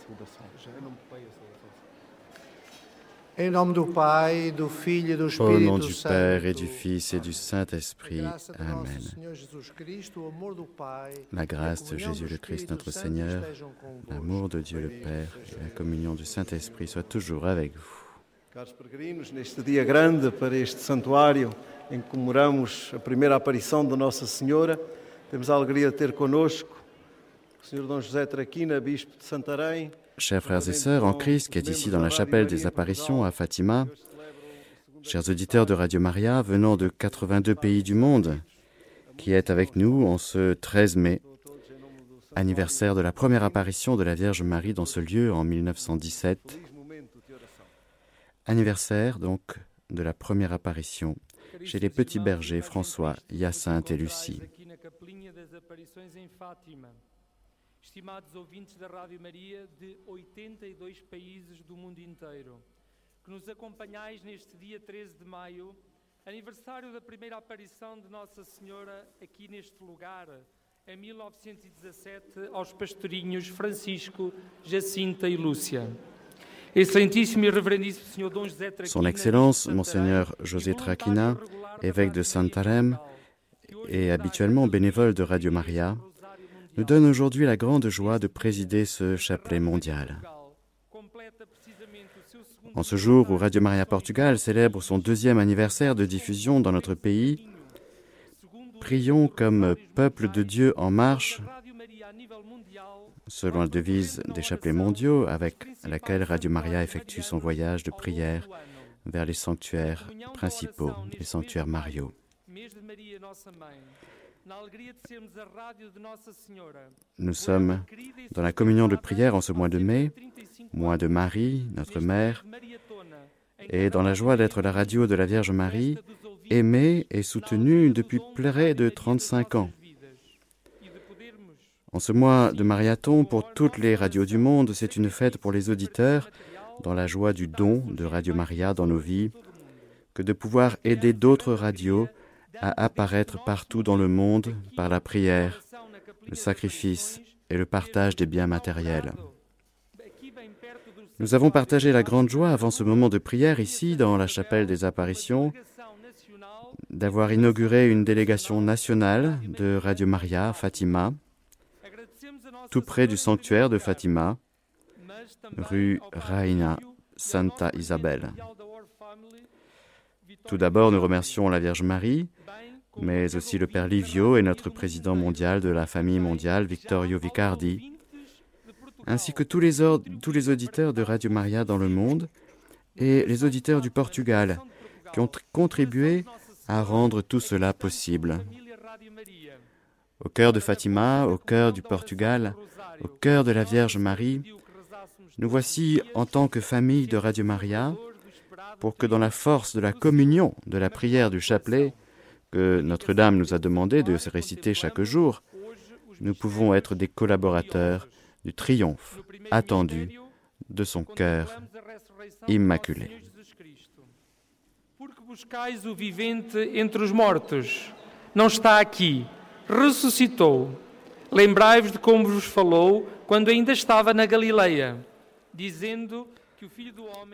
essa saudação. Já não me pai essa saudação. Em nome do Pai, do Filho e do Au Espírito nom du Santo. Père et du Fils et du A Saint-Esprit. graça de nosso Amen. Senhor Jesus Cristo, o amor do Pai, La e a grâce de comunhão Jésus do le Christ, Espírito notre Santo Seigneur, l'amour de Dieu le Père et la communion du Saint-Esprit soient toujours avec vous. Caros peregrinos, neste dia grande para este santuário em que comemoramos a primeira aparição de Nossa Senhora, temos a alegria de ter connosco Chers frères et sœurs en Christ, qui êtes ici dans la chapelle des apparitions à Fatima, chers auditeurs de Radio Maria venant de 82 pays du monde, qui êtes avec nous en ce 13 mai, anniversaire de la première apparition de la Vierge Marie dans ce lieu en 1917, Feliz momento de oração. anniversaire donc de la première apparition chez les petits bergers François, Hyacinthe et Lucie. Estimados ouvintes da Rádio Maria de 82 países do mundo inteiro, que nos acompanhais neste dia 13 de maio, aniversário da primeira aparição de Nossa Senhora aqui neste lugar, em 1917, aos pastorinhos Francisco, Jacinta e Lúcia. Excelentíssimo e reverendíssimo Senhor Dom José Traquina, Son Excellence, Monseigneur José Traquina, évêque de Santarém et habituellement bénévole de Radio Maria, nous donne aujourd'hui la grande joie de présider ce chapelet mondial. En ce jour où Radio Maria Portugal célèbre son deuxième anniversaire de diffusion dans notre pays, prions comme peuple de Dieu en marche, selon la devise des chapelets mondiaux avec laquelle Radio Maria effectue son voyage de prière vers les sanctuaires principaux, les sanctuaires mariaux. Nous sommes dans la communion de prière en ce mois de mai, mois de Marie, notre mère, et dans la joie d'être la radio de la Vierge Marie, aimée et soutenue depuis près de 35 ans. En ce mois de marathon, pour toutes les radios du monde, c'est une fête pour les auditeurs, dans la joie du don de Radio Maria dans nos vies, que de pouvoir aider d'autres radios à apparaître partout dans le monde par la prière, le sacrifice et le partage des biens matériels. Nous avons partagé la grande joie avant ce moment de prière ici, dans la chapelle des apparitions, d'avoir inauguré une délégation nationale de Radio Maria Fatima, tout près du sanctuaire de Fatima, rue Raina Santa Isabel. Tout d'abord, nous remercions la Vierge Marie, mais aussi le Père Livio et notre président mondial de la famille mondiale, Vittorio Vicardi, ainsi que tous les, auditeurs de Radio Maria dans le monde et les auditeurs du Portugal qui ont tr- contribué à rendre tout cela possible. Au cœur de Fatima, au cœur du Portugal, au cœur de la Vierge Marie, nous voici en tant que famille de Radio Maria pour que dans la force de la communion, de la prière du chapelet, que Notre-Dame nous a demandé de se réciter chaque jour, nous pouvons être des collaborateurs du triomphe attendu de son cœur immaculé. Porque buscais o vivente entre os mortos. Não está aqui. Ressuscitou. Lembrai-vos de como vos falou quando ainda estava na Galileia, dizendo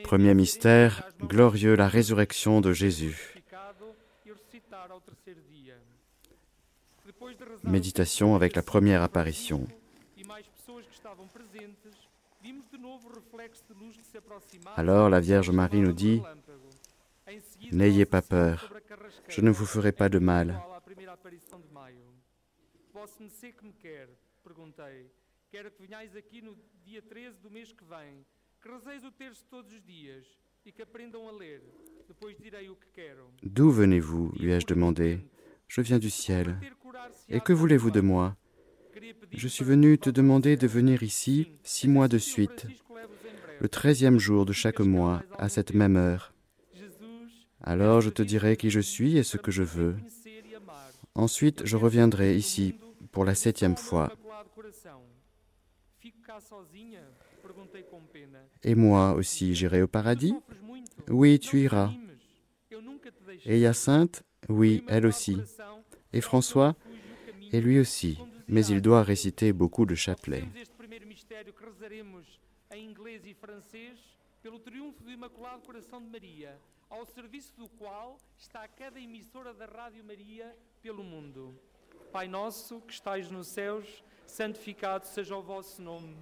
Premier mystère glorieux, la résurrection de Jésus. Méditation avec la première apparition. Alors la Vierge Marie nous dit, N'ayez pas peur, je ne vous ferai pas de mal. Igual à primeira aparição de maio. Vosso Messê que me quer? Perguntei. Quero que venhais aqui no dia 13 do mês que vem, que rezeis o terço todos os dias que aprendam a ler. Depois direi o que quero. D'où venez-vous lui ai-je demandé. Je viens du ciel. Et que voulez-vous de moi Je suis venu te demander de venir ici six mois de suite, le treizième jour de chaque mois, à cette même heure. Alors je te dirai qui je suis et ce que je veux. Ensuite, je reviendrai ici pour la septième fois. Et moi aussi, j'irai au paradis? Oui, tu iras. Et Hyacinthe Oui, elle aussi. Et François Et lui aussi. Mais il doit réciter beaucoup de chapelets. Que. Pai nosso estais nos céus, santificado seja o vosso nome.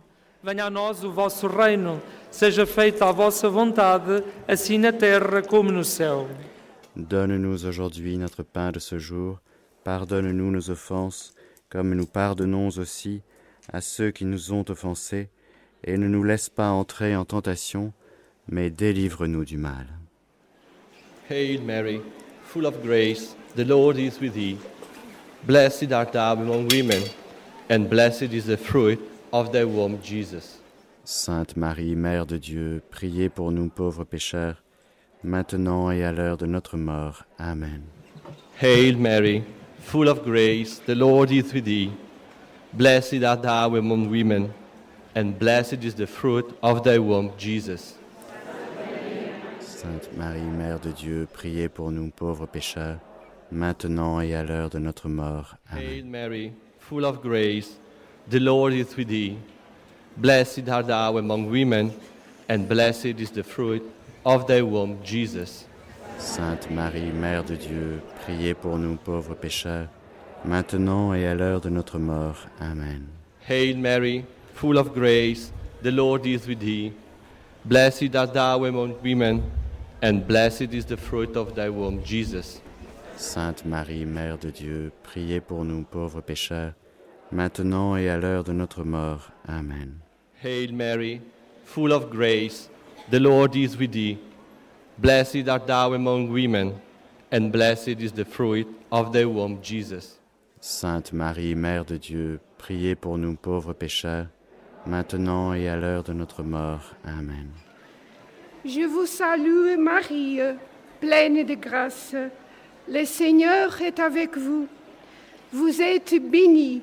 Venha a nós o vosso reino, seja feita a vossa vontade, assim na terra como no céu. Donne-nous aujourd'hui notre pain de ce jour. Pardonne-nous nos offenses, comme nous pardonnons aussi à ceux qui nous ont offensés. Et ne nous laisse pas entrer en tentation, mais délivre-nous du mal. Hail Mary, full of grace, the Lord is with thee. Blessed art thou among women, and blessed is the fruit of thy womb, Jesus. Sainte Marie, Mère de Dieu, priez pour nous pauvres pécheurs, maintenant et à l'heure de notre mort. Amen. Hail Mary, full of grace, the Lord is with thee. Blessed art thou among women, and blessed is the fruit of thy womb, Jesus. Sainte Marie, Mère de Dieu, priez pour nous pauvres pécheurs, maintenant et à l'heure de notre mort. Amen. Hail Mary, full of grace, the Lord is with thee. Blessed art thou among women, and blessed is the fruit of thy womb, Jesus. Sainte Marie, Mère de Dieu, priez pour nous pauvres pécheurs, maintenant et à l'heure de notre mort. Amen. Hail Mary, full of grace, the Lord is with thee. Blessed art thou among women, and blessed is the fruit of thy womb, Jesus. Sainte Marie, Mère de Dieu, priez pour nous pauvres pécheurs, maintenant et à l'heure de notre mort. Amen. Hail Mary, full of grace, the Lord is with thee. Blessed art thou among women, and blessed is the fruit of thy womb, Jesus. Sainte Marie, Mère de Dieu, priez pour nous pauvres pécheurs, maintenant et à l'heure de notre mort. Amen. Je vous salue Marie, pleine de grâce. Le Seigneur est avec vous. Vous êtes bénie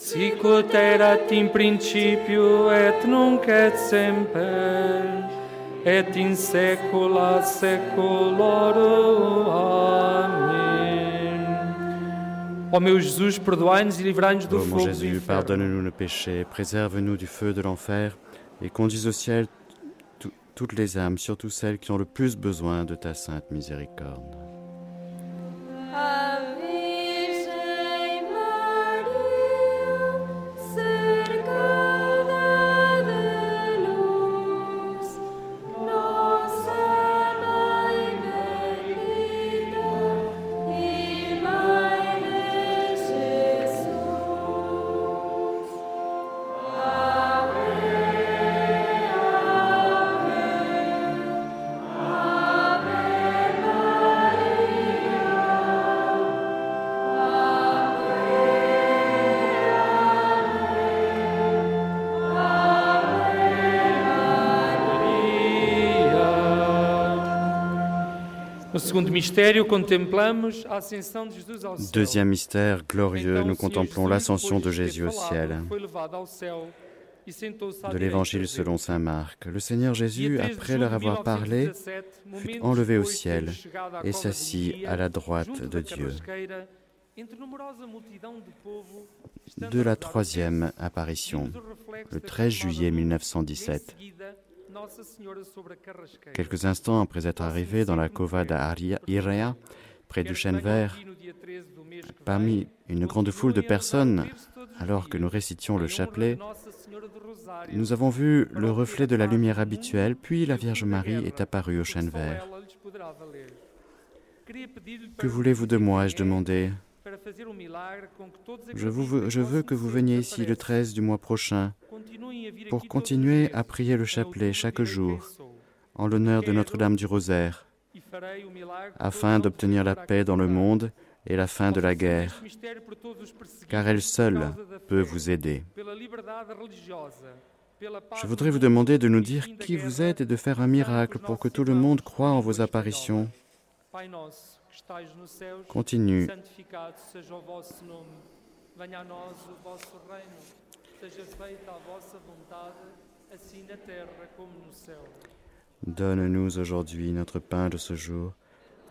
Sic ut erat in principio et nunc et semper et in saecula saeculorum. Amém. Ó meu Jesus, perdoai-nos e livrai-nos do Ô mon fogo do Jésus, pardonne-nous nos péchés, préserve-nous du feu de l'enfer et conduis au ciel tout- toutes les âmes, surtout celles qui ont le plus besoin de ta sainte miséricorde. Deuxième mystère glorieux, nous contemplons l'ascension de Jésus au ciel. E De l'Évangile selon. Saint Marc. Le Seigneur Jésus, 13 de après leur avoir parlé, 1917, fut enlevé au ciel et s'assit à la droite de Dieu. de la troisième apparition, le da 13 chamada juillet luz. Em 1917. Quelques instants après être arrivés dans la cova d'Irea, près du chêne vert, parmi une grande foule de personnes, alors que nous récitions le chapelet, nous avons vu le reflet de la lumière habituelle, puis la Vierge Marie est apparue au chêne vert. Que voulez-vous de moi ai-je demandé? Je, vous veux, je veux que vous veniez ici le 13 du mois prochain pour continuer à prier le chapelet chaque jour en l'honneur de Notre-Dame du Rosaire, afin d'obtenir la paix dans le monde et la fin de la guerre, car elle seule peut vous aider. Je voudrais vous demander de nous dire qui vous êtes et de faire un miracle pour que tout le monde croie en vos apparitions. Continue. Seja feita a vossa vontade, assim na terra como no céu. Donne-nous aujourd'hui notre pain de ce jour.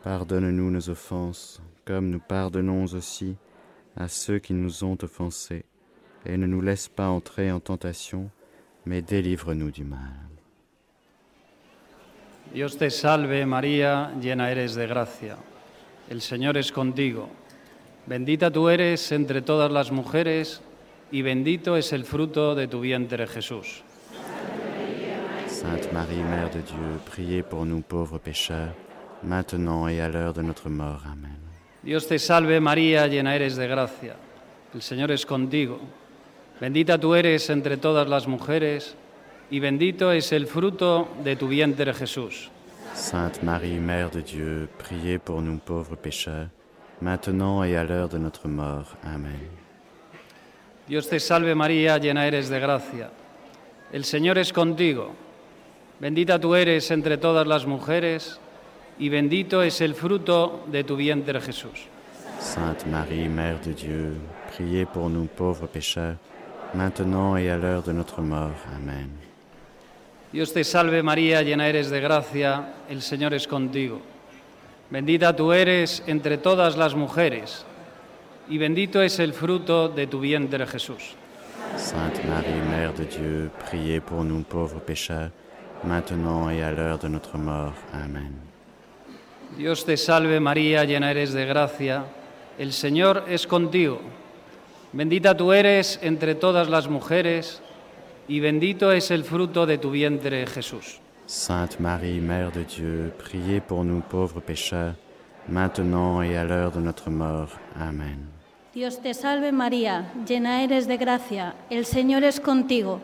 Pardonne-nous nos offenses, comme nous pardonnons aussi à ceux qui nous ont offensés. Et ne nous laisse pas entrer en tentation, mais délivre-nous du mal. Dios te salve María, llena eres de gracia. El Señor es contigo. Bendita tú eres entre todas las mujeres y bendito es el fruto de tu vientre Jesús. Sainte Marie, Mère de Dieu, priez pour nous pauvres pécheurs, maintenant et à l'heure de notre mort. Amen. Dios te salve María, llena eres de gracia. El Señor es contigo. Bendita tú eres entre todas las mujeres y bendito es el fruto de tu vientre Jesús. Sainte Marie, Mère de Dieu, priez pour nous pauvres pécheurs, maintenant et à l'heure de notre mort. Amen. Dios te salve María, llena eres de gracia. El Señor es contigo. Bendita tú eres entre todas las mujeres y bendito es el fruto de tu vientre Jesús. Sainte Marie, Mère de Dieu, priez pour nous pauvres pécheurs, maintenant et à l'heure de notre mort. Amen. Dios te salve María, llena eres de gracia, el Señor es contigo. Bendita tú eres entre todas las mujeres y bendito es el fruto de tu vientre Jesús. Sainte Marie, Mère de Dieu, priez pour nous pauvres pécheurs, maintenant et à l'heure de notre mort. Amen. Dios te salve María, llena eres de gracia, el Señor es contigo. Bendita tú eres entre todas las mujeres y bendito es el fruto de tu vientre Jesús. Sainte Marie, Mère de Dieu, priez pour nous pauvres pécheurs, maintenant et à l'heure de notre mort. Amen. Dios te salve María, llena eres de gracia, el Señor es contigo.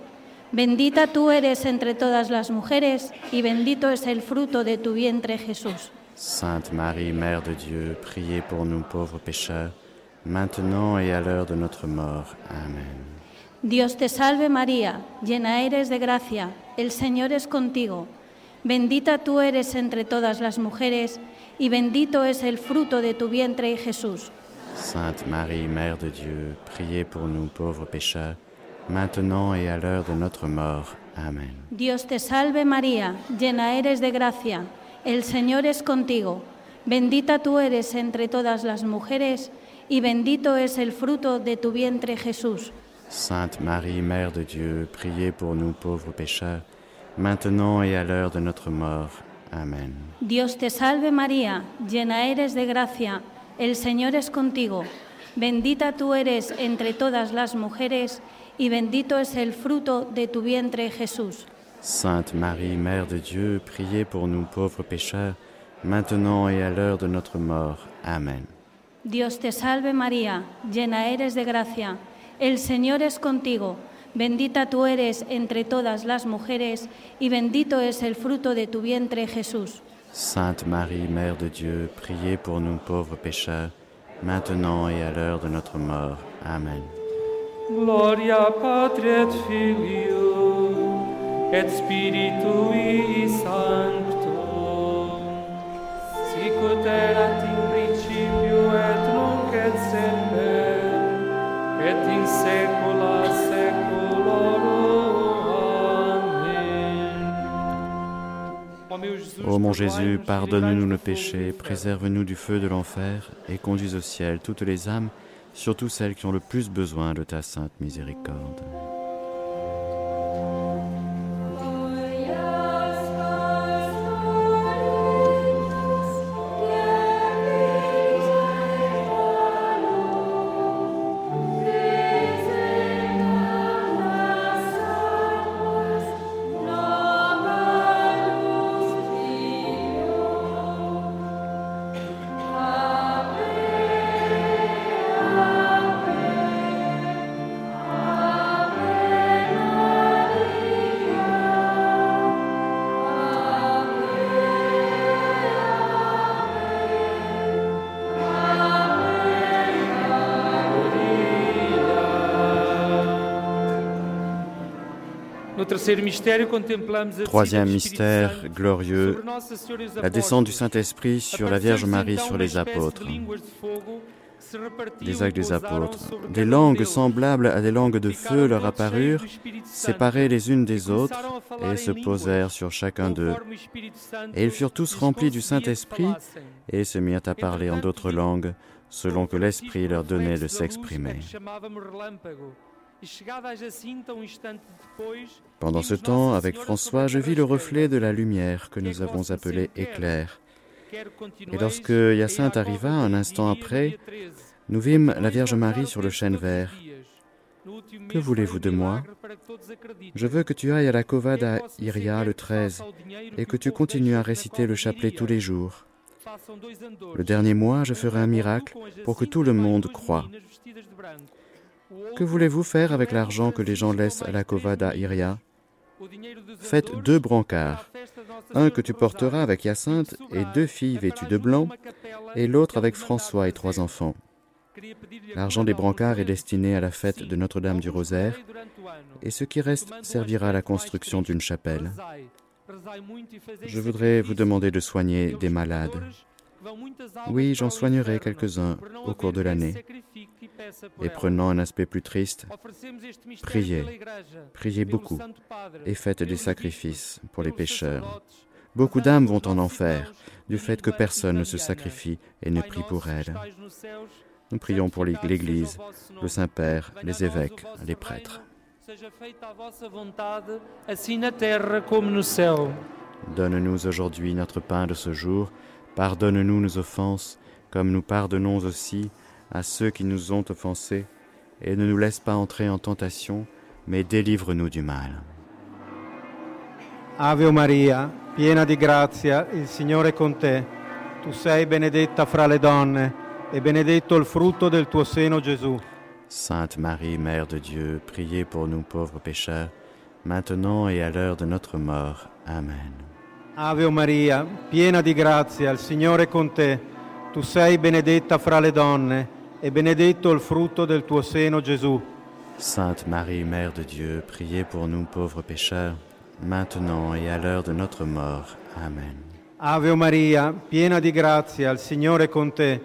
Bendita tú eres entre todas las mujeres y bendito es el fruto de tu vientre Jesús. Sainte Marie, Mère de Dieu, priez pour nous pauvres pécheurs, maintenant et à l'heure de notre mort. Amen. Dios te salve María, llena eres de gracia, el Señor es contigo. Bendita tú eres entre todas las mujeres y bendito es el fruto de tu vientre Jesús. Sainte Marie, Mère de Dieu, priez pour nous pauvres pécheurs, maintenant et à l'heure de notre mort. Amen. Dios te salve María, llena eres de gracia, el Señor es contigo. Bendita tú eres entre todas las mujeres y bendito es el fruto de tu vientre Jesús. Sainte Marie, Mère de Dieu, priez pour nous pauvres pécheurs, maintenant et à l'heure de notre mort. Amen. Dios te salve María, llena eres de gracia, el Señor es contigo. Bendita tú eres entre todas las mujeres y bendito es el fruto de tu vientre Jesús. Sainte Marie, Mère de Dieu, priez pour nous pauvres pécheurs, maintenant et à l'heure de notre mort. Amen. Dios te salve María, llena eres de gracia, el Señor es contigo. Bendita tú eres entre todas las mujeres y bendito es el fruto de tu vientre Jesús. Sainte Marie, Mère de Dieu, priez pour nous pauvres pécheurs, maintenant et à l'heure de notre mort. Amen. Gloria Patri et Filio et Spiritui Sancto, sic erat in principio et nunc et semper et in seculum sicut mon Jésus, pardonne-nous nos péchés, préserve-nous du feu de l'enfer et conduis au ciel toutes les âmes, surtout celles qui ont le plus besoin de ta sainte miséricorde. Troisième mystère glorieux, e la descente du. Saint-Esprit sur la Vierge Marie, sur les apôtres. Des e actes des apôtres. Des langues semblables à des langues de feu leur apparurent, séparées les unes des e autres, et se posèrent sur chacun d'eux. Et ils furent tous remplis du que Saint-Esprit et se mirent à parler en d'autres langues, selon que l'Esprit leur donnait de s'exprimer. Pendant ce temps, avec François, je vis le reflet de la lumière que nous avons appelée éclair. Et lorsque Hyacinthe arriva, un instant après, nous vîmes la Vierge Marie sur le chêne vert. Que voulez-vous de moi? Je veux que tu ailles à la Covada Iria le 13 et que tu continues à réciter le chapelet tous les jours. Le dernier mois, je ferai un miracle pour que tout le monde croie. Que voulez-vous faire avec l'argent que les gens laissent à la Covada Iria Faites deux brancards, un que tu porteras avec Hyacinthe et deux filles vêtues de blanc, et l'autre avec François et trois enfants. L'argent des brancards est destiné à la fête de Notre-Dame du Rosaire, et ce qui reste servira à la construction d'une chapelle. Je voudrais vous demander de soigner des malades. Oui, j'en soignerai quelques-uns au cours de l'année. Et prenant un aspect plus triste, priez, priez beaucoup et faites des sacrifices pour les pécheurs. Beaucoup d'âmes vont en enfer du fait que personne ne se sacrifie et ne prie pour elles. Nous prions pour l'Église, le Saint-Père, les évêques, les prêtres. Donne-nous aujourd'hui notre pain de ce jour. Pardonne-nous nos offenses, comme nous pardonnons aussi à ceux qui nous ont offensés. Et ne nous laisse pas entrer en tentation, mais délivre-nous du mal. Ave Maria, piena di grazia, il Signore è con te. Tu sei benedetta fra le donne e benedetto il frutto del tuo seno Gesù. Sainte Marie, Mère de Dieu, priez pour nous pauvres pécheurs, maintenant et à l'heure de notre mort. Amen. Ave Maria, piena di grazia, il Signore è con te. Tu sei benedetta fra le donne e benedetto il frutto del tuo seno Gesù. Sainte Marie, Mère de Dieu, priez pour nous pauvres pécheurs, maintenant et à l'heure de notre mort. Amen. Ave Maria, piena di grazia, il Signore è con te.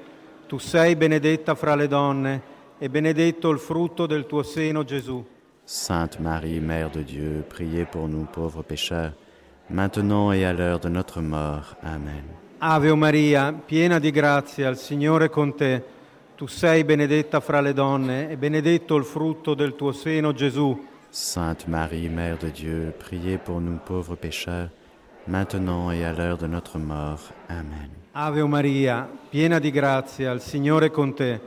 Tu sei benedetta fra le donne e benedetto il frutto del tuo seno Gesù. Sainte Marie, Mère de Dieu, priez pour nous pauvres pécheurs, maintenant et à l'heure de notre mort. Amen. Ave Maria, piena di grazia, il Signore è con te. Tu sei benedetta fra le donne e benedetto il frutto del tuo seno Gesù. Sainte Marie, Mère de Dieu, priez pour nous pauvres pécheurs, maintenant et à l'heure de notre mort. Amen. Ave Maria, piena di grazia, il Signore è con te.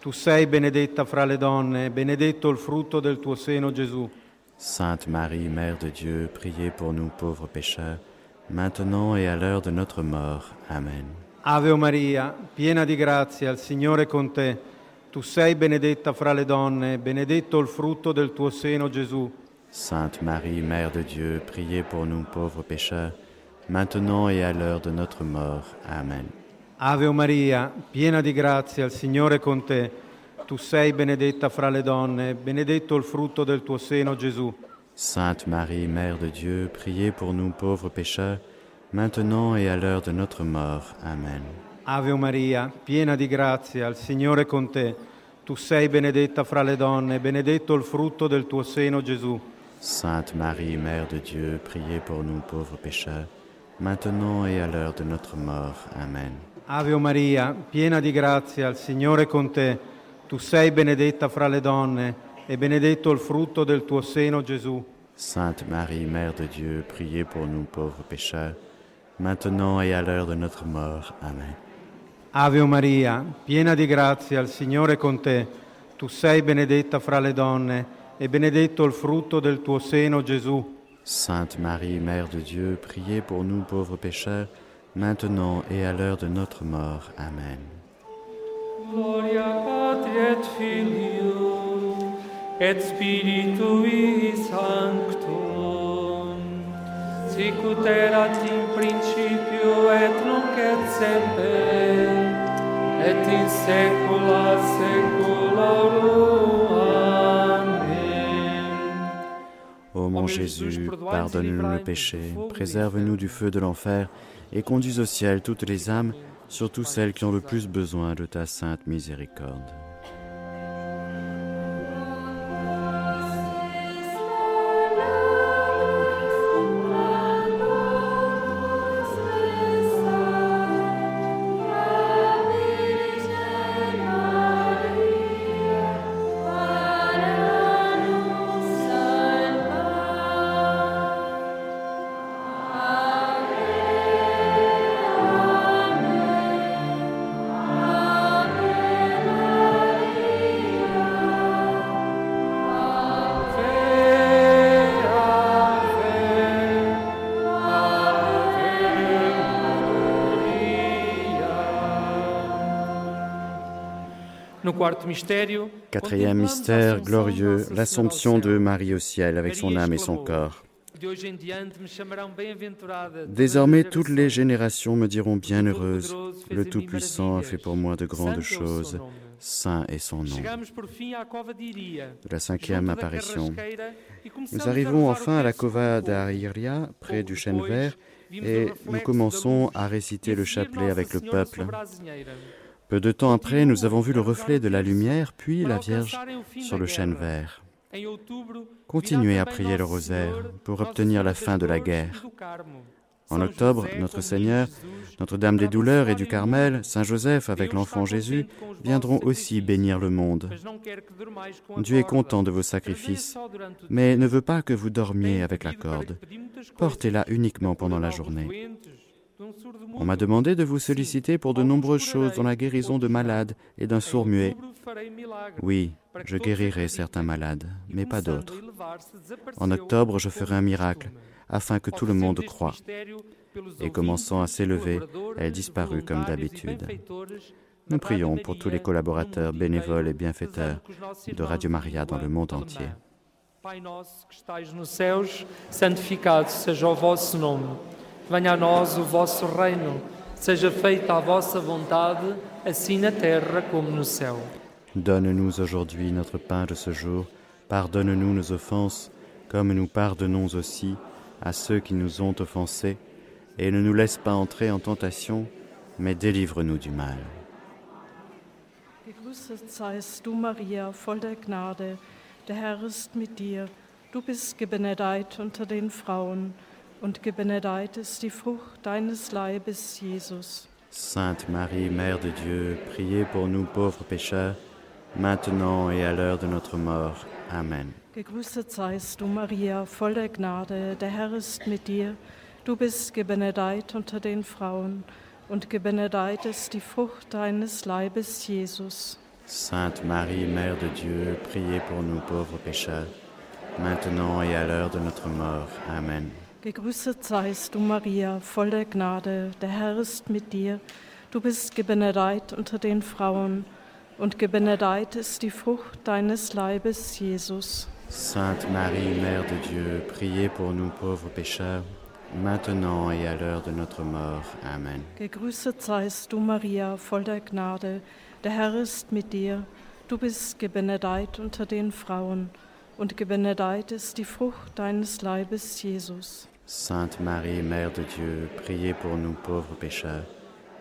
Tu sei benedetta fra le donne e benedetto il frutto del tuo seno Gesù. Sainte Marie, Mère de Dieu, priez pour nous pauvres pécheurs, maintenant et à l'heure de notre mort. Amen. Ave Maria, piena di grazia, il Signore è con te. Tu sei benedetta fra le donne benedetto il frutto del tuo seno Gesù. Sainte Marie, Mère de Dieu, priez pour nous pauvres pécheurs, maintenant et à l'heure de notre mort. Amen. Ave Maria, piena di grazia, il Signore è con te. Tu sei benedetta fra le donne benedetto il frutto del tuo seno Gesù. Sainte Marie, Mère de Dieu, priez pour nous pauvres pécheurs, maintenant et à l'heure de notre mort. Amen. Ave Maria, piena di grazia, il Signore è con te. Tu sei benedetta fra le donne benedetto il frutto del tuo seno Gesù. Sainte Marie, Mère de Dieu, priez pour nous pauvres pécheurs, maintenant et à l'heure de notre mort. Amen. Ave Maria, piena di grazia, il Signore è con te. Tu sei benedetta fra le donne e benedetto il frutto del tuo seno, Gesù. Sainte Marie, Mère de Dieu, priez pour nous pauvres pécheurs, maintenant et à l'heure de notre mort. Amen. Ave Maria, piena di grazia, il Signore è con te. Tu sei benedetta fra le donne e benedetto il frutto del tuo seno, Gesù. Sainte Marie, Mère de Dieu, priez pour nous pauvres pécheurs, maintenant et à l'heure de notre mort. Amen. Gloria Patri et Filio et Spiritui Sanctum sicut erat in principio et nunc et semper et in saecula saeculorum Ô mon Jésus, pardonne-nous nos péchés, préserve-nous du feu de l'enfer et conduis au ciel toutes les âmes, surtout celles qui ont le plus besoin de ta sainte miséricorde. Quatrième mystère glorieux, l'Assomption de Marie au ciel avec son âme et son corps. Désormais toutes les générations me diront bienheureuse, le Tout-Puissant a fait pour moi de grandes choses, saint est son nom. De la cinquième apparition. e Nous arrivons enfin à la cova d'Ariria, près du chêne vert, et nous commençons à réciter le e chapelet avec le peuple. Peu de temps après, nous avons vu le reflet de la lumière, puis la Vierge sur le chêne vert. Continuez à prier le rosaire pour obtenir la fin de la guerre. En octobre, notre Seigneur, Notre-Dame des douleurs et du Carmel. Saint Joseph avec l'enfant Jésus viendront aussi bénir le monde. Dieu est content de vos sacrifices, mais ne veut pas que vous dormiez avec la corde. Portez-la uniquement Da pendant la journée. On m'a demandé de vous solliciter pour de nombreuses choses, dont la guérison de malades et d'un farei milagres, Oui, je guérirai certains malades, mais pas d'autres. En octobre, je ferai un miracle, afin que tout le monde croie. Et commençant à s'élever, elle disparut comme d'habitude. Nous prions pour tous les collaborateurs bénévoles et bienfaiteurs de Radio Maria dans le monde entier. Venha a nós o vosso reino. Seja feita a vossa vontade, assim na terra como no céu. Donne-nous aujourd'hui notre pain de ce jour. Pardonne-nous nos offenses, comme nous pardonnons aussi à ceux qui nous ont offensés. Et ne nous laisse pas entrer en tentation, mais délivre-nous du mal. Gegrüßet seist du, Maria, voll der Gnade. Der Herr ist mit dir. Du bist gebenedeit unter den Frauen, und gebenedeit ist die Frucht deines Leibes, Jesus. Sainte Marie, Mère de Dieu, priez pour nous pauvres pécheurs, maintenant et à l'heure de notre mort. Amen. Gegrüßet seist du, Maria, voll der Gnade. Der Herr ist mit dir. Du bist gebenedeit unter den Frauen, und gebenedeit ist die Frucht deines Leibes, Jesus. Sainte Marie, Mère de Dieu, priez pour nous pauvres pécheurs, maintenant et à l'heure de notre mort. Amen. Gegrüßet seist du, Maria, voll der Gnade. Der Herr ist mit dir. Du bist gebenedeit unter den Frauen, und gebenedeit ist die Frucht deines Leibes, Jesus. Sainte Marie, Mère de Dieu, priez pour nous pauvres pécheurs, maintenant et à l'heure de notre mort. Amen. Gegrüßet seist du, Maria, voll der Gnade. Der Herr ist mit dir. Du bist gebenedeit unter den Frauen, und gebenedeit ist die Frucht deines Leibes, Jesus. Sainte Marie, Mère de Dieu, priez pour nous pauvres pécheurs,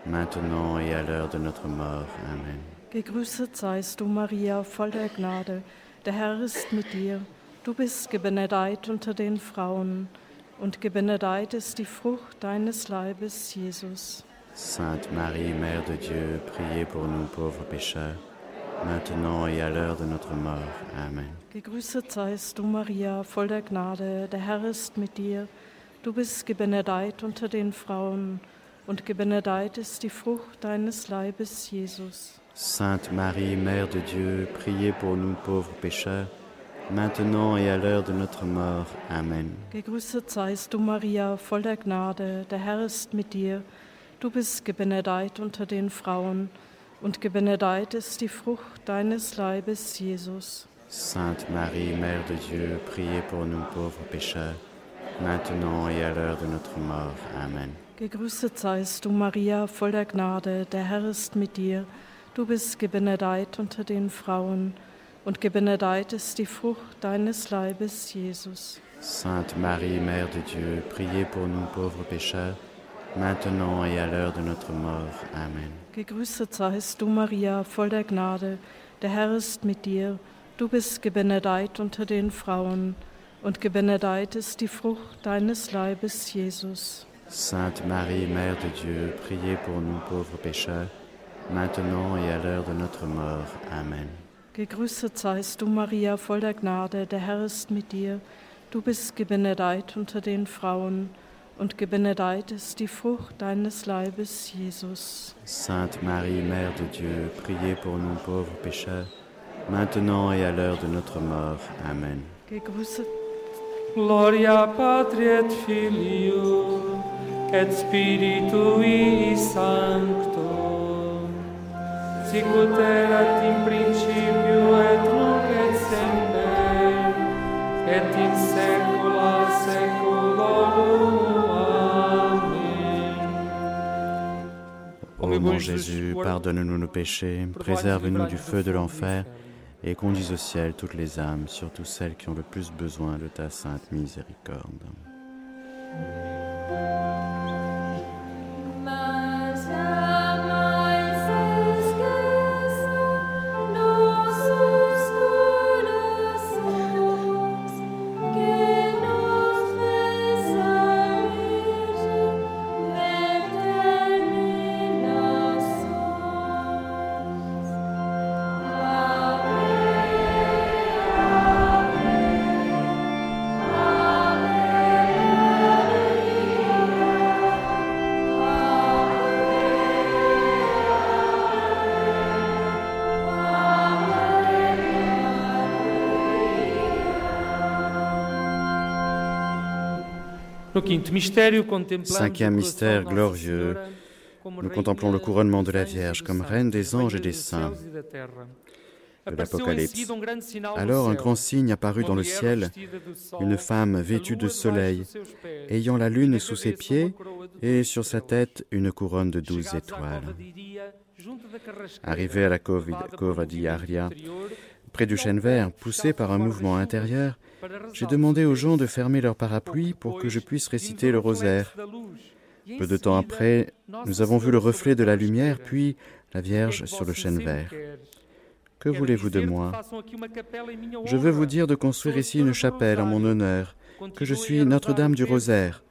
maintenant et à l'heure de notre mort. Amen. Gegrüßet seist du, Maria, voll der Gnade. Der Herr ist mit dir. Du bist gebenedeit unter den Frauen, und gebenedeit ist die Frucht deines Leibes, Jesus. Sainte Marie, Mère de Dieu, priez pour nous pauvres pécheurs, maintenant et à l'heure de notre mort. Amen. Gegrüßet seist du, Maria, voll der Gnade, der Herr ist mit dir. Du bist gebenedeit unter den Frauen, und gebenedeit ist die Frucht deines Leibes, Jesus. Sainte Marie, Mère de Dieu, priez pour nous pauvres pécheurs, maintenant et à l'heure de notre mort. Amen. Gegrüßet seist du, Maria, voll der Gnade, der Herr ist mit dir. Du bist gebenedeit unter den Frauen, und gebenedeit ist die Frucht deines Leibes, Jesus. Sainte Marie, Mère de Dieu, priez pour nous pauvres pécheurs, maintenant et à l'heure de notre mort. Amen. Gegrüßet seist du, Maria, voll der Gnade, der Herr ist mit dir. Du bist gebenedeit unter den Frauen, und gebenedeit ist die Frucht deines Leibes, Jesus. Sainte Marie, Mère de Dieu, priez pour nous pauvres pécheurs, maintenant et à l'heure de notre mort. Amen. Gegrüßet seist du, Maria, voll der Gnade, der Herr ist mit dir. Du bist gebenedeit unter den Frauen, und gebenedeit ist die Frucht deines Leibes, Jesus. Sainte Marie, Mère de Dieu, priez pour nous pauvres pécheurs, maintenant et à l'heure de notre mort. Amen. Gegrüßet seist du, Maria, voll der Gnade, der Herr ist mit dir. Du bist gebenedeit unter den Frauen, und gebenedeit ist die Frucht deines Leibes, Jesus. Sainte Marie, Mère de Dieu, priez pour nous pauvres pécheurs, maintenant et à l'heure de notre mort. Amen. Gegrüßet, Gloria Patri et Filio et Spiritui Sancto. Sicut erat in principio et nunc et semper et in saecula saeculorum Amen. Ô mon Jésus, pardonne-nous nos péchés, préserve-nous du feu de l'enfer et conduis au ciel toutes les âmes, surtout celles qui ont le plus besoin de ta sainte miséricorde. Cinquième mystère glorieux, nous contemplons le couronnement de la Vierge comme reine des anges et des saints. De l'Apocalypse. Alors un grand signe apparut dans le ciel, une femme vêtue de soleil, ayant la lune sous ses pieds et sur sa tête une couronne de douze étoiles. cova de Iria, junto da carrasqueira, Arrivé à la cova di Aria, près du chêne vert, poussé par un mouvement intérieur, j'ai demandé aux gens de fermer leurs parapluies pour que je puisse réciter le rosaire. Peu de temps après, nous avons vu le reflet de la lumière, puis la Vierge sur le chêne vert. Que voulez-vous de moi? Je veux vous dire de construire ici une chapelle en mon honneur, que je suis Notre-Dame du Rosaire,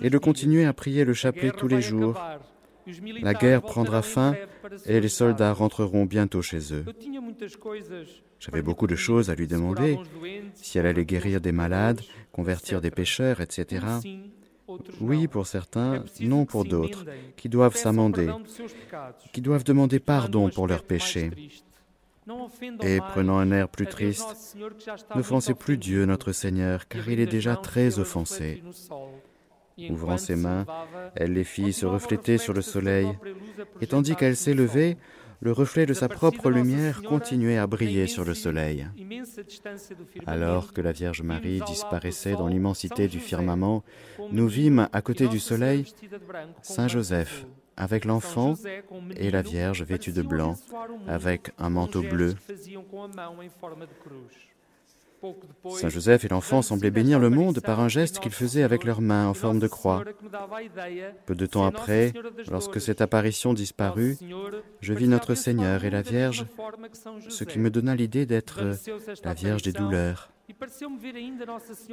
et de continuer à prier le chapelet tous les jours. La guerre prendra fin et les soldats rentreront bientôt chez eux. J'avais beaucoup de choses à lui demander, si elle allait guérir des malades, convertir des pécheurs, etc. Oui pour certains, non pour d'autres, qui doivent s'amender, qui doivent demander pardon pour leurs péchés. Et prenant un air plus triste, n'offensez plus Dieu notre Seigneur, car il est déjà très offensé. Ouvrant ses mains, elle les fit se refléter sur le soleil, et tandis qu'elle s'élevait, le reflet de sa propre lumière continuait à briller sur le soleil. Alors que la Vierge Marie disparaissait dans l'immensité du firmament, nous vîmes à côté du soleil Saint Joseph avec l'enfant et la Vierge vêtue de blanc avec un manteau bleu. Saint Joseph et l'enfant semblaient bénir le monde par un geste qu'ils faisaient avec leurs mains en forme de croix. Peu de temps après, lorsque cette apparition disparut, je vis notre Seigneur et la Vierge, ce qui me donna l'idée d'être la Vierge des douleurs.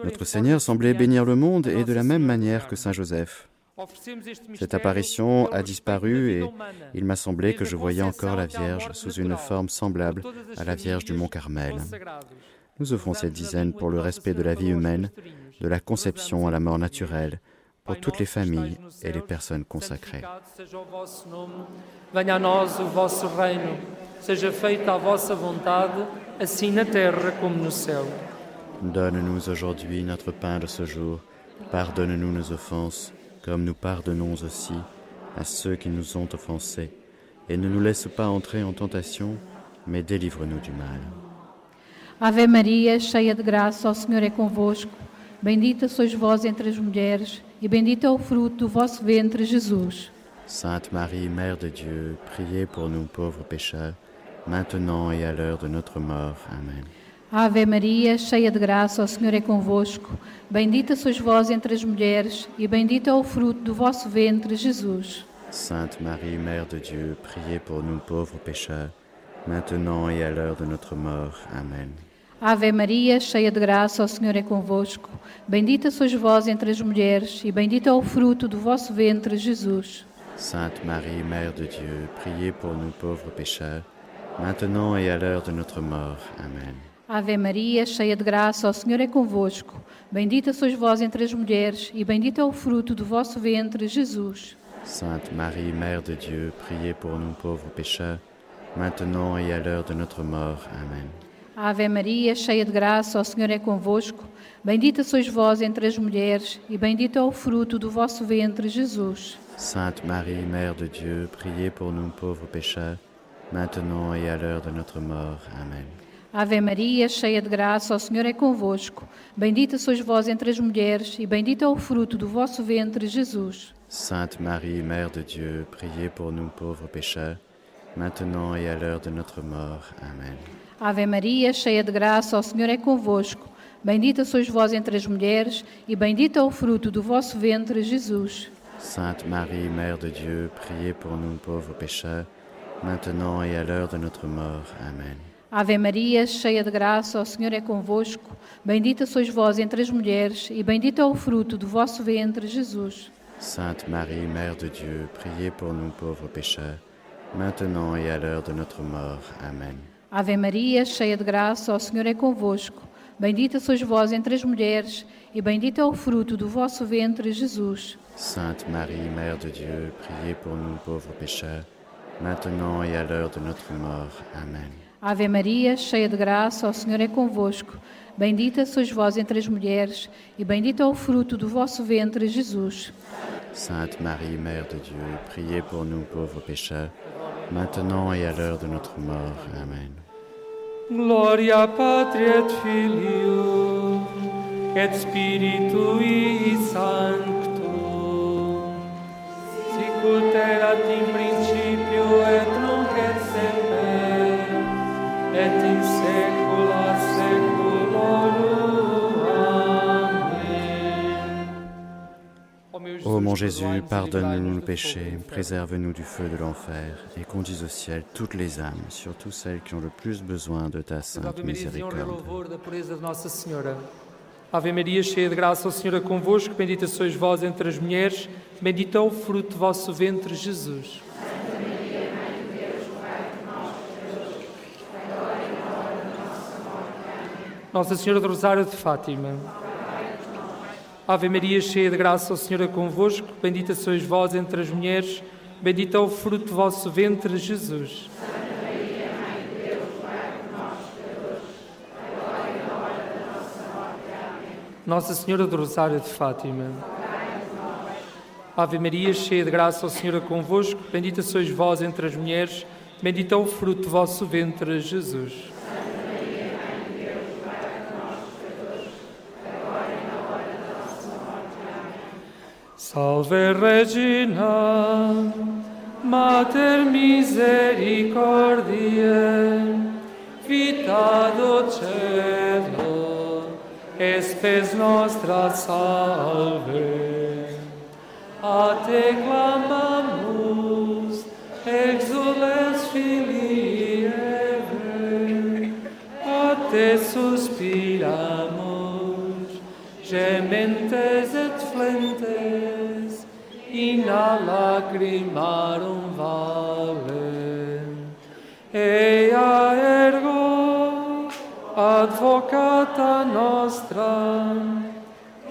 Notre Seigneur semblait bénir le monde et de la même manière que. Saint Joseph. Cette apparition a disparu et il m'a semblé que je voyais encore la Vierge sous une forme semblable à la Vierge du Mont Carmel. Nous offrons cette dizaine pour le respect de la vie humaine, de la conception à la mort naturelle, pour toutes les familles et les personnes consacrées. Donne-nous aujourd'hui notre pain de ce jour. Pardonne-nous nos offenses, comme nous pardonnons aussi à ceux qui nous ont offensés. Et ne nous laisse pas entrer en tentation, mais délivre-nous du mal. Ave Maria, cheia de graça, o Senhor é convosco. Bendita sois vós entre as mulheres, e bendito é o fruto do vosso ventre, Jesus. Sainte Marie, Mère de Dieu, priez pour nous pauvres pécheurs, maintenant et à l'heure de notre mort. Amen. Ave Maria, cheia de graça, o Senhor é convosco. Bendita sois vós entre as mulheres, e bendito é o fruto do vosso ventre, Jesus. Sainte Marie, Mère de Dieu, priez pour nous pauvres pécheurs, maintenant et à l'heure de notre mort. Amen. Ave Maria, cheia de graça, o Senhor é convosco. Bendita sois vós entre as mulheres, e bendito é o fruto do vosso ventre, Jesus. Sainte Marie, Mère de Dieu, priez pour nous pauvres pécheurs, maintenant et à l'heure de notre mort. Amen. Ave Maria, cheia de graça, o Senhor é convosco. Bendita sois vós entre as mulheres, e bendito é o fruto do vosso ventre, Jesus. Sainte Marie, Mère de Dieu, priez pour nous pauvres pécheurs, maintenant et à l'heure de notre mort. Amen. Ave Maria, cheia de graça, o Senhor é convosco. Bendita sois vós entre as mulheres, e bendito é o fruto do vosso ventre, Jesus. Sainte Marie, Mère de Dieu, priez pour nous pauvres pécheurs, maintenant et à l'heure de notre mort. Amen. Ave Maria, cheia de graça, o Senhor é convosco. Bendita sois vós entre as mulheres, e bendito é o fruto do vosso ventre, Jesus. Sainte Marie, Mère de Dieu, priez pour nous pauvres pécheurs, maintenant et à l'heure de notre mort. Amen. Ave Maria, cheia de graça, o Senhor é convosco. Bendita sois vós entre as mulheres, e bendito é o fruto do vosso ventre, Jesus. Sainte Marie, Mère de Dieu, priez pour nous pauvres pécheurs, maintenant et à l'heure de notre mort. Amen. Ave Maria, cheia de graça, o Senhor é convosco. Bendita sois vós entre as mulheres, e bendito é o fruto do vosso ventre, Jesus. Sainte Marie, Mère de Dieu, priez pour nous pauvres pécheurs, maintenant et à l'heure de notre mort. Amen. Ave Maria, cheia de graça, o Senhor é convosco. Bendita sois vós entre as mulheres, e bendito é o fruto do vosso ventre, Jesus. Sainte Marie, Mère de Dieu, priez pour nous pauvres pécheurs, maintenant et à l'heure de notre mort. Amen. Ave Maria, cheia de graça, o Senhor é convosco. Bendita sois vós entre as mulheres, e bendito é o fruto do vosso ventre, Jesus. Sainte Marie, Mère de Dieu, priez pour nous pauvres pécheurs, maintenant et à l'heure de notre mort. Amen. Gloria Patri et Filio et Spiritui Sancto sicut erat in principio et Ô mon Jésus, pardonne-nous nos péchés, préserve-nous du feu de l'enfer et conduis au ciel toutes les âmes, surtout celles qui ont le plus besoin de ta sainte miséricorde. Ave Maria, cheia de graça, o Senhor é convosco, bendita sois vós entre as mulheres, bendito é o fruto do vosso ventre, Jesus. Nossa Senhora do Rosário de Fátima. Ave Maria, cheia de graça, o Senhor é convosco, bendita sois vós entre as mulheres, bendito é o fruto do vosso ventre, Jesus. Nossa Senhora do Rosário de Fátima. Ave Maria, cheia de graça, o Senhor é convosco, bendita sois vós entre as mulheres, bendito é o fruto do vosso ventre, Jesus. Salve Regina, Mater misericordiae, vita docelo, espes nostra salve. A te clamamus, exules filii Eve, a te suspiramos, dentes et flentes in lacrimarum vale. Ea ergo advocata nostra,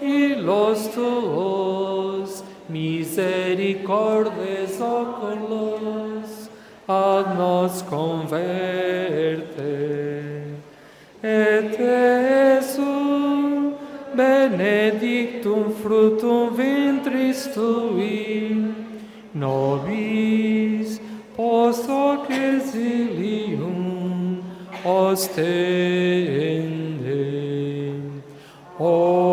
illos tuos misericordes oculos ad nos converte. Et benedictum fructum ventris tui, nobis post hoc exilium ostende. O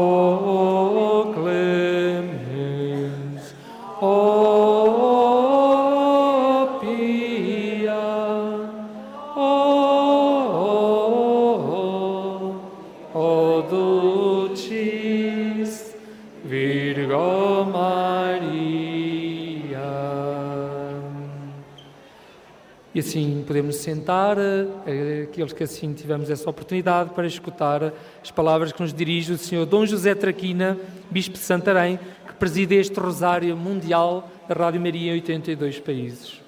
podemos sentar, eh, aqueles que assim tivemos essa oportunidade, para escutar as palavras que nos dirige o Senhor Dom José Traquina, Bispo de Santarém, que preside este Rosário Mundial da Rádio Maria em 82 países.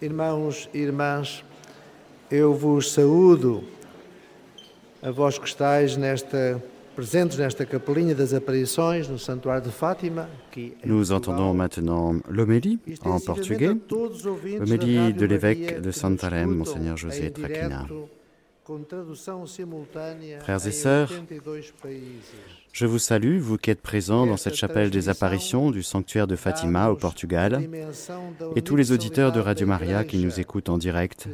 Irmãos e irmãs, eu vos saúdo, a vós que estáis nesta, Nous entendons maintenant l'homélie en portugais, l'homélie de l'évêque de Santarém, Monseigneur José Traquina. Frères et sœurs, 82 países. Je vous salue, vous qui êtes présents dans cette chapelle des apparitions du sanctuaire de Fatima au Portugal, et tous les auditeurs de Radio Maria qui nous écoutent en direct,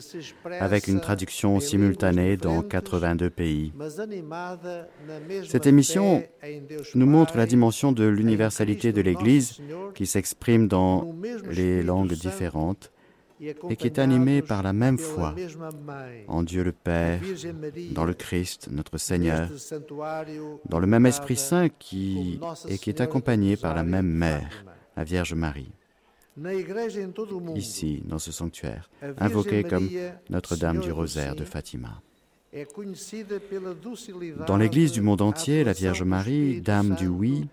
avec une traduction simultanée dans 82 pays. Cette émission nous montre la dimension de l'universalité de l'Église qui s'exprime dans les langues différentes e et qui est animée acompanhados par la même foi en Dieu le Père, dans le Christ, notre Seigneur, dans le même Esprit Saint qui, et qui est accompagné par la même Mère, la Vierge Marie, ici, dans ce sanctuaire, invoquée comme Notre-Dame du Rosaire de Fatima. Dans l'Église du monde entier, la Vierge Marie, Dame du Oui,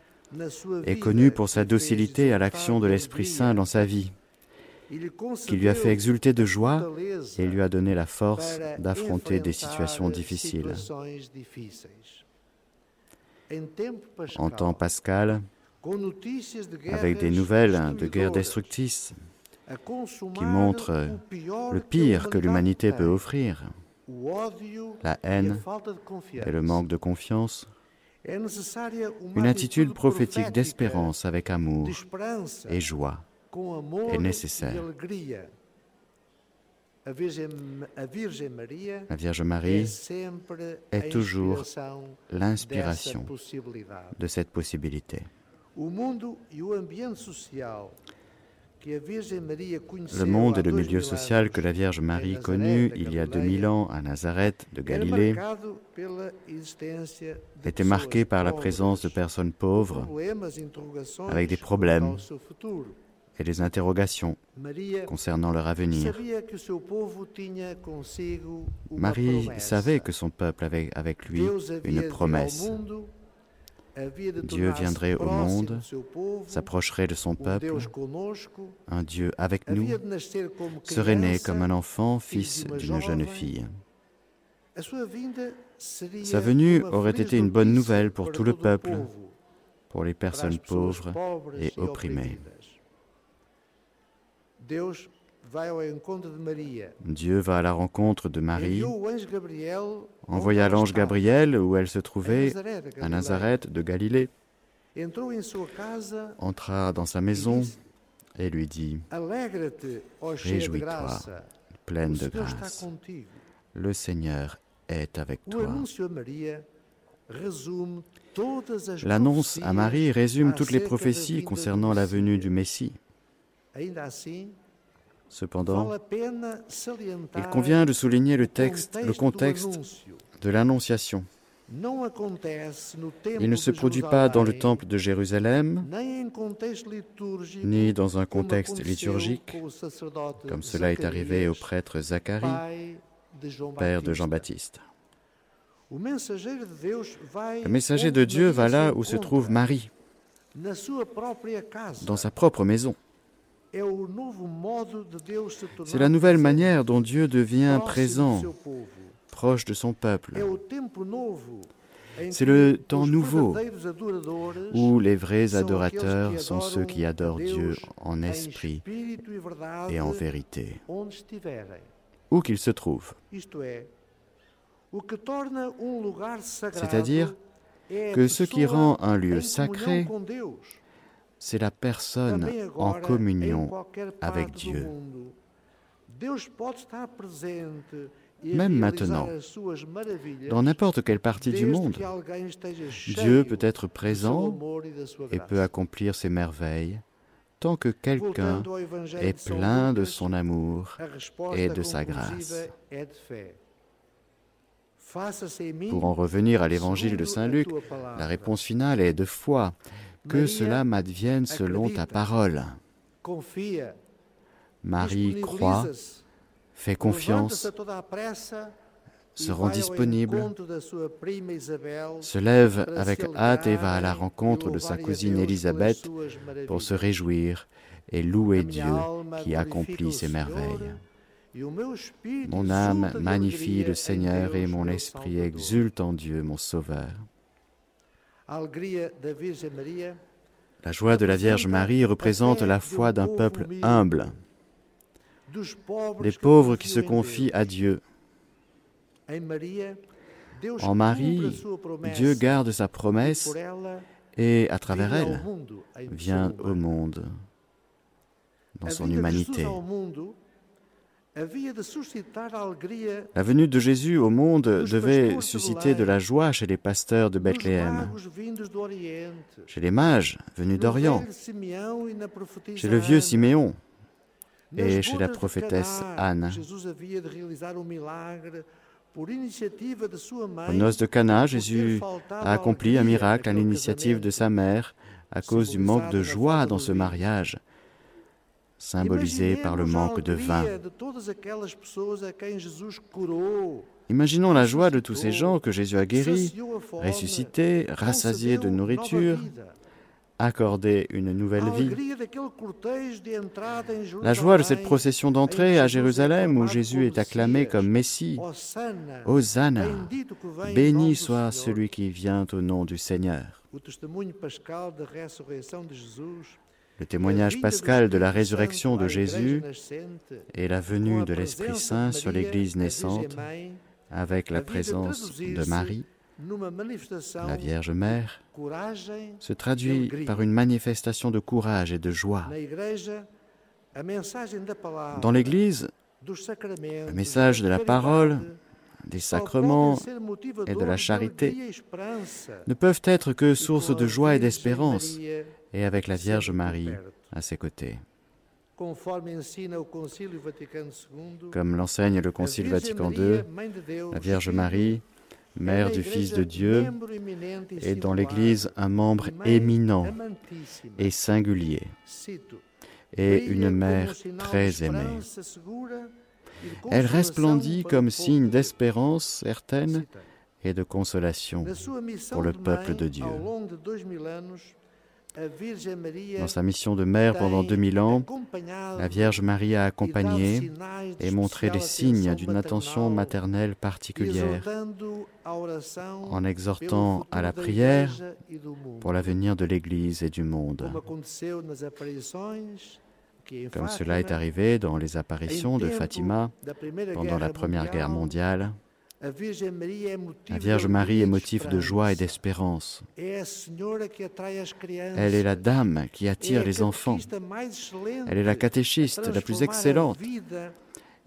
est connue pour sa docilité à l'action de l'Esprit Saint dans sa vie, qui lui a fait exulter de joie et lui a donné la force d'affronter des situations difficiles. En temps pascal, avec des nouvelles de guerres destructrices qui montrent le pire que l'humanité peut offrir, la e haine et le manque de confiance, une attitude prophétique d'espérance avec amour et joie est nécessaire. La Vierge Marie est toujours l'inspiration de cette possibilité. E Le monde et le milieu mil social que la Vierge Marie connut il y a Galileia, 2000 ans à Nazareth de Galilée était marqué par la présence de personnes pauvres avec des problèmes. Et des interrogations concernant leur avenir. Marie savait que son peuple avait avec lui une promesse. Dieu viendrait au monde, s'approcherait de son um peuple, un Dieu avec nous, serait né comme un enfant, fils d'une jeune fille. Sa venue aurait été une bonne nouvelle pour tout le peuple, pour les personnes pauvres et e opprimées. Dieu va à la rencontre de Marie, envoya l'ange. Gabriel où elle se trouvait, à. Nazareth de Galilée, entra dans sa maison et lui dit, Réjouis-toi, pleine de grâce, le Seigneur est avec toi. L'annonce à Marie résume toutes les prophéties concernant la venue du Messie. Cependant, il convient de souligner le texte, le contexte de l'Annonciation. Il ne se produit pas dans le temple de Jérusalem, ni dans un contexte liturgique, comme cela est arrivé au prêtre Zacharie, père de. Jean-Baptiste. Le messager de Dieu va là où se trouve Marie, dans sa propre maison. C'est la nouvelle manière dont Dieu devient présent, proche de son peuple, C'est le temps nouveau où les vrais adorateurs sont ceux qui adorent Dieu en esprit e et en vérité, où qu'ils se trouvent. Um C'est-à-dire que ce qui rend un lieu sacré. C'est la personne en communion avec Dieu. e Même maintenant, Dans n'importe quelle partie du monde, Dieu peut être présent e et peut accomplir ses merveilles tant que quelqu'un est plein de son amour et de sa grâce. Pour en revenir à l'évangile de Saint Luc, la réponse finale est de foi. Que cela m'advienne selon ta parole. Confia, Marie croit, fait confiance, se rend disponible, se lève avec hâte et va à la rencontre de sa cousine Élisabeth pour se réjouir et louer Dieu qui accomplit ses merveilles. Mon âme magnifie le Seigneur et mon esprit exulte en Dieu, mon Sauveur. A alegria da Virgem Maria La joie de la Vierge Marie représente la foi d'un peuple humble, les pauvres qui se confient à Dieu. Deus En Marie, Dieu garde sa promesse et, à travers elle, vient au monde, dans son humanité. La venue de Jésus au monde devait susciter de la joie chez les pasteurs de Bethléem, chez les mages venus d'Orient, e chez le vieux. Siméon et chez la prophétesse Anne. Um. Aux noces de Cana, Jésus a accompli un miracle à l'initiative de sa mère à cause du manque de joie dans ce mariage, symbolisé par le manque de vin. Imaginons la joie de tous ces gens que Jésus a guéris, ressuscités, rassasiés de nourriture, vida. accordé une nouvelle vie. La joie de cette procession d'entrée à Jérusalem où Jésus est acclamé comme Messie. Hosanna, béni soit celui qui vient au nom du Seigneur. Le témoignage pascal de la résurrection de Jésus et la venue de l'Esprit Saint sur l'Église naissante avec la présence de Marie, la Vierge Mère, se traduit par une manifestation de courage et de joie. Dans l'Église, le message de la parole, des sacrements et de la charité ne peuvent être que source de joie et d'espérance, et avec la Vierge Marie à ses côtés. Comme l'enseigne le Concile Vatican II, la Vierge Marie, Mère du Fils de Dieu, est dans l'Église un membre éminent et singulier, et une mère très aimée. Elle resplendit comme signe d'espérance certaine et de consolation pour le peuple de Dieu. Dans sa mission de mère pendant 2000 ans, la Vierge Marie a accompagné et montré les signes d'une attention maternelle particulière en exhortant à la prière pour l'avenir de l'Église et du monde. Comme cela est arrivé dans les apparitions de Fatima pendant la Première Guerre mondiale, la Vierge Marie est motif de joie et d'espérance. Elle est la dame qui attire les enfants. Elle est la catéchiste la plus excellente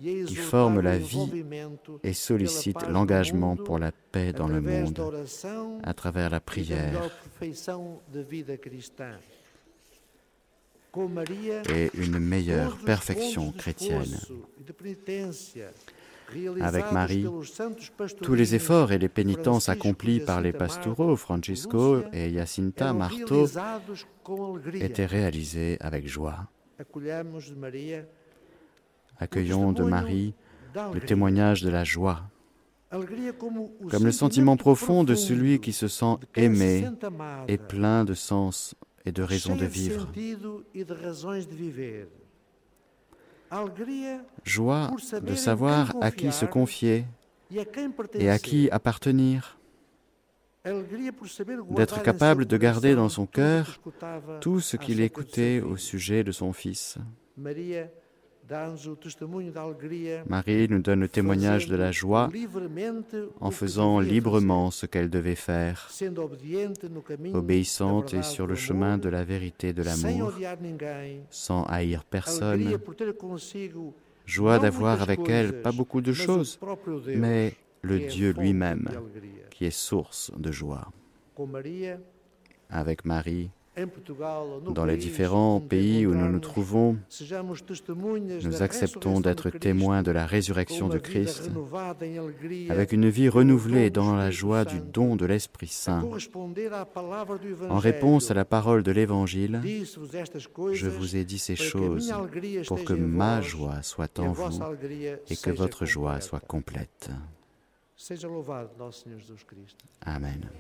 qui forme la vie et sollicite l'engagement pour la paix dans le monde à travers la prière et une meilleure perfection chrétienne. Avec Marie, tous les efforts et les pénitences accomplis par les pastoraux Francisco et Jacinta Marto étaient réalisés avec joie. Accueillons de Marie le témoignage de la joie, comme le sentiment profond de celui qui se sent aimé et plein de sens et de raisons de vivre. Joie de savoir à qui se confier et à qui appartenir, d'être capable de garder dans son cœur tout ce qu'il écoutait au sujet de son Fils. Marie nous donne le témoignage de la joie en faisant librement ce qu'elle devait faire, obéissante et sur le chemin de la vérité de l'amour, sans haïr personne. Joie d'avoir avec elle pas beaucoup de choses, mais le Dieu lui-même qui est source de joie. Avec Marie, dans les différents pays où nous nous trouvons, nous acceptons d'être témoins de la résurrection de Christ avec une vie renouvelée dans la joie du don de l'Esprit Saint. En réponse à la parole de l'Évangile, je vous ai dit ces choses pour que ma joie soit en vous et que votre joie soit complète. Amen.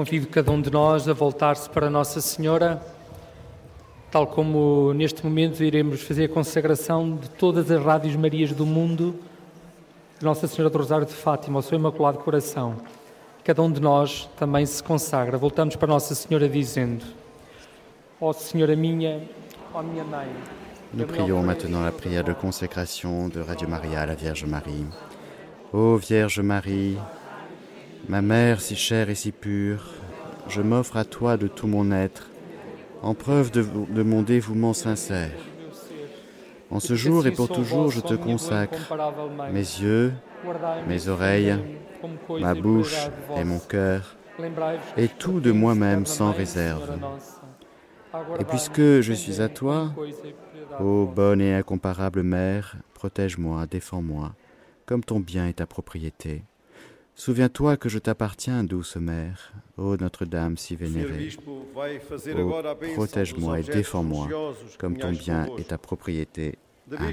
Convido cada um de nós a voltar-se para Nossa Senhora, tal como neste momento iremos fazer a consagração de todas as Rádios Marias do mundo, de Nossa Senhora do Rosário de Fátima, ao seu Imaculado Coração. Cada um de nós também se consagra. Voltamos para Nossa Senhora dizendo: Ó Senhora minha, ó minha mãe. Nous prions maintenant la prière de consécration de Radio Maria à la Vierge Marie. Ô Vierge Marie, ma mère si chère et si pure, je m'offre à toi de tout mon être, en preuve de, mon dévouement sincère. En ce jour et pour toujours, je te consacre mes yeux, mes oreilles, ma bouche et mon cœur, et tout de moi-même sans réserve. Et puisque je suis à toi, ô bonne et incomparable Mère, protège-moi, défends-moi, comme ton bien est ta propriété. Souviens-toi que je t'appartiens, douce Mère, ô Notre-Dame si vénérée. Ô, protège-moi et défends-moi, comme ton bien est ta propriété. Amen.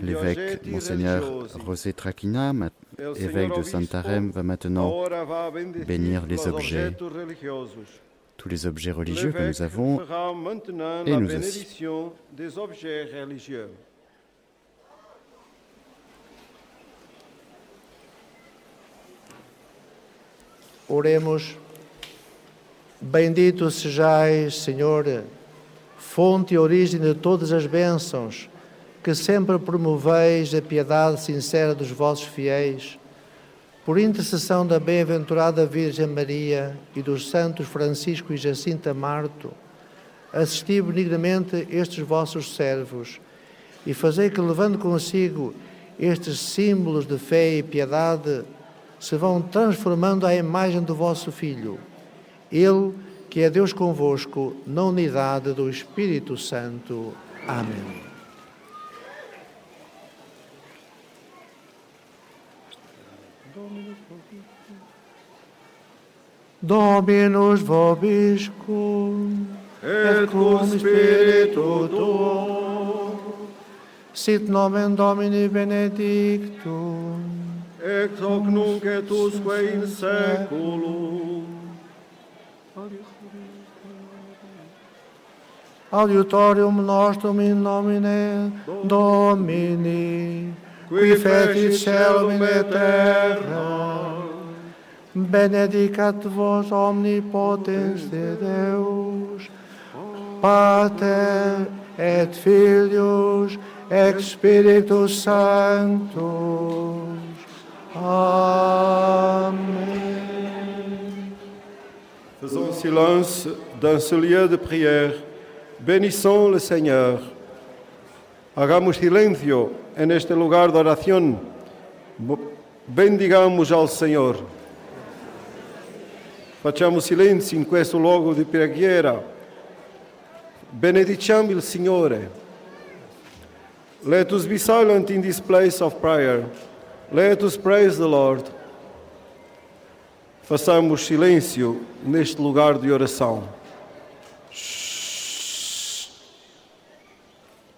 L'évêque Monseigneur José Traquina, évêque de Santarém, va maintenant bénir les objets, tous les objets religieux que nous avons et nous aussi. des objets religieux. Oremos. Bendito sejais, Senhor, fonte e origem de todas as bênçãos, que sempre promoveis a piedade sincera dos vossos fiéis. Por intercessão da bem-aventurada Virgem Maria e dos santos Francisco e Jacinta Marto, assisti benignamente estes vossos servos e fazei que, levando consigo estes símbolos de fé e piedade, se vão transformando à imagem do vosso Filho. Ele, que é Deus convosco, na unidade do Espírito Santo. Amém. Dominus vobiscum, Et cum spiritu tuo, sit nomen Domini benedictum. Ex hoc nunc et usque in saeculum. Adiutorium nostrum in nomine Domini, qui fecit celum et terra. Benedicat vos omnipotens de Deus, Pater et Filius et Spiritus Sanctus. Amen. Faisons silence dans ce lieu de prière. Benissons le Señor. Hagamos silencio en este lugar de oración. Bendigamos ao Senhor. Facciamo silenzio in questo luogo di preghiera. Benediciamo il Signore. Let us be silent in this place of prayer. Let us praise the Lord. Façamos silêncio neste lugar de oração.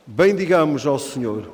Bendigamos ao Senhor.